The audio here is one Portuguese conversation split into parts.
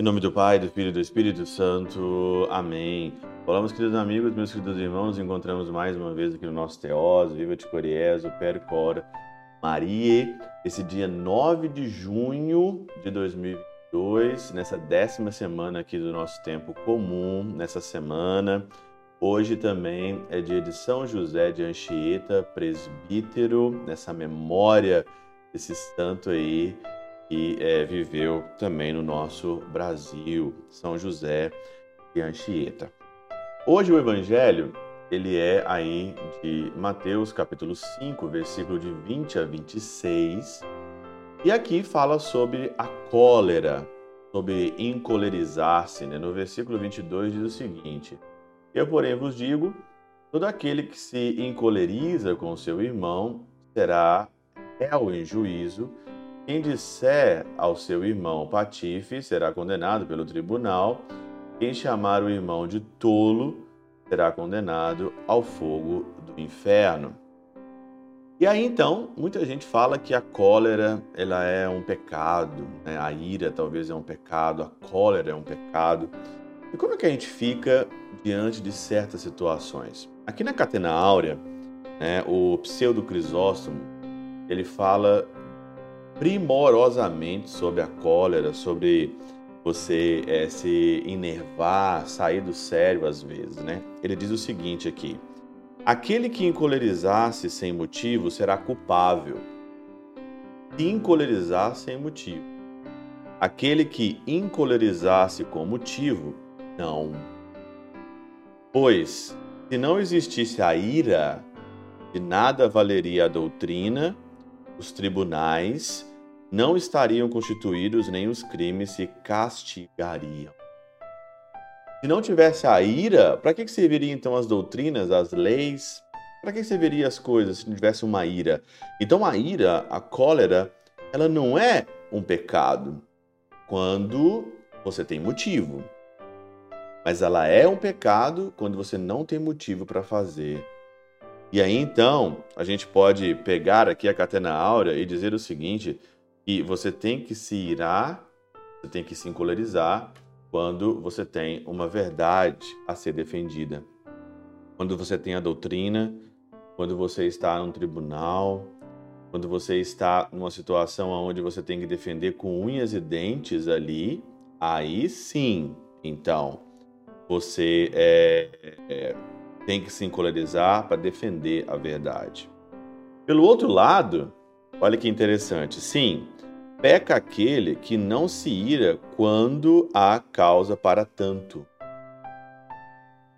Em nome do Pai, do Filho e do Espírito Santo. Amém. Olá, queridos amigos, meus queridos irmãos, encontramos mais uma vez aqui no nosso Teós, Viva de Coriezo, Percora, Maria, esse dia 9 de junho de 2022, nessa décima semana aqui do nosso tempo comum, nessa semana. Hoje também é dia de São José de Anchieta, presbítero, nessa memória desse santo aí que é, viveu também no nosso Brasil, São José de Anchieta. Hoje o evangelho, ele é aí de Mateus capítulo 5, versículo de 20 a 26, e aqui fala sobre a cólera, sobre encolerizar-se, né? No versículo 22 diz o seguinte: Eu, porém, vos digo, todo aquele que se encoleriza com seu irmão será réu em juízo, quem disser ao seu irmão patife será condenado pelo tribunal. Quem chamar o irmão de tolo será condenado ao fogo do inferno. E aí então, muita gente fala que a cólera ela é um pecado, né? a ira talvez é um pecado, a cólera é um pecado. E como é que a gente fica diante de certas situações? Aqui na Catena Áurea, né, o pseudo Crisóstomo, ele fala primorosamente sobre a cólera, sobre você é, se enervar, sair do sério às vezes, né? Ele diz o seguinte aqui: aquele que encolerizar-se sem motivo será culpável. Se encolerizar sem motivo. Aquele que encolerizar-se com motivo, Pois, se não existisse a ira, de nada valeria a doutrina, os tribunais não estariam constituídos nem os crimes se castigariam. Se não tivesse a ira, para que serviriam então as doutrinas, as leis? Para que serviriam as coisas se não tivesse uma ira? Então a ira, a cólera, ela não é um pecado quando você tem motivo. Mas ela é um pecado quando você não tem motivo para fazer. E aí então, a gente pode pegar aqui a catena áurea e dizer o seguinte: que você tem que se irar, você tem que se encolerizar quando você tem uma verdade a ser defendida. Quando você tem a doutrina, quando você está num tribunal, quando você está numa situação onde você tem que defender com unhas e dentes ali, aí sim, então, você é, é, tem que se encolerizar para defender a verdade. Pelo outro lado, olha que interessante, sim, peca aquele que não se ira quando há causa para tanto.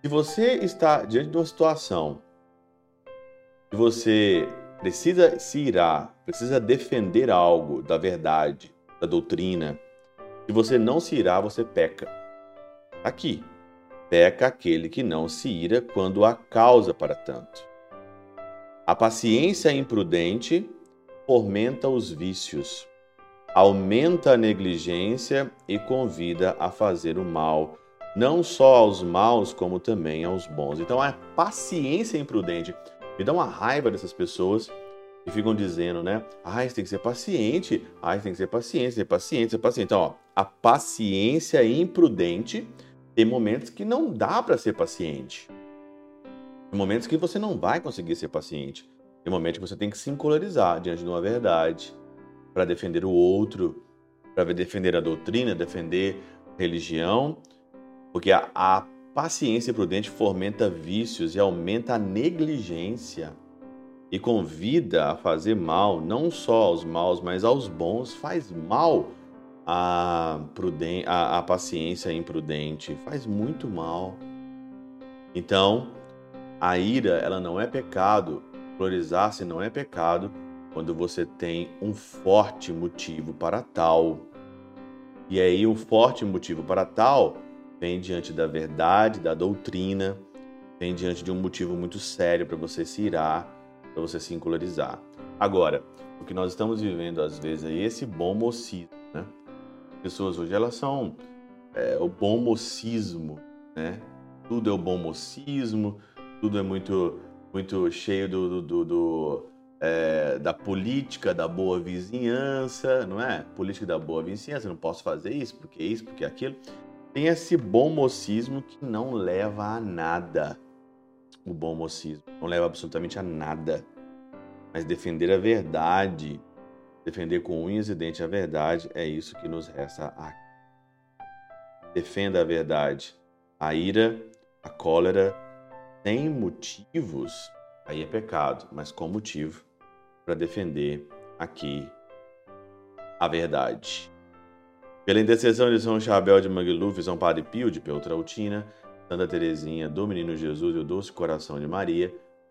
Se você está diante de uma situação que você precisa se irar, precisa defender algo da verdade, da doutrina, se você não se irá, você peca. Aqui, peca aquele que não se ira quando há causa para tanto. A paciência imprudente fomenta os vícios aumenta a negligência e convida a fazer o mal, não só aos maus, como também aos bons. Então, a paciência imprudente. Me dá uma raiva dessas pessoas que ficam dizendo, né? Ah, você tem que ser paciente, ah, você tem que ser paciente, ser paciente, ser paciente. Então, ó, a paciência imprudente tem momentos que não dá para ser paciente. Tem momentos que você não vai conseguir ser paciente. Tem momentos que você tem que se encolarizar diante de uma verdade para defender o outro, para defender a doutrina, defender religião, porque a, a paciência prudente fomenta vícios e aumenta a negligência e convida a fazer mal, não só aos maus, mas aos bons, faz mal a, pruden a, a paciência imprudente, faz muito mal. Então, a ira, ela não é pecado, florizar-se não é pecado, quando você tem um forte motivo para tal. E aí, um forte motivo para tal vem diante da verdade, da doutrina, vem diante de um motivo muito sério para você se irar, para você se incularizar. Agora, o que nós estamos vivendo às vezes é esse bom mocismo, né? As pessoas hoje elas são é, o bom mocismo, né? Tudo é o bom mocismo, tudo é muito muito cheio do, do, do, do é, da política da boa vizinhança, não é? Política da boa vizinhança, não posso fazer isso, porque isso, porque aquilo. Tem esse bom mocismo que não leva a nada. O bom mocismo não leva absolutamente a nada. Mas defender a verdade, defender com unhas e dentes a verdade, é isso que nos resta aqui. Defenda a verdade. A ira, a cólera, sem motivos, aí é pecado, mas com motivo para defender aqui a verdade. Pela intercessão de São Chabel de Mangluf, São Padre Pio de Peltrautina, Santa Teresinha, do Menino Jesus e o Doce Coração de Maria,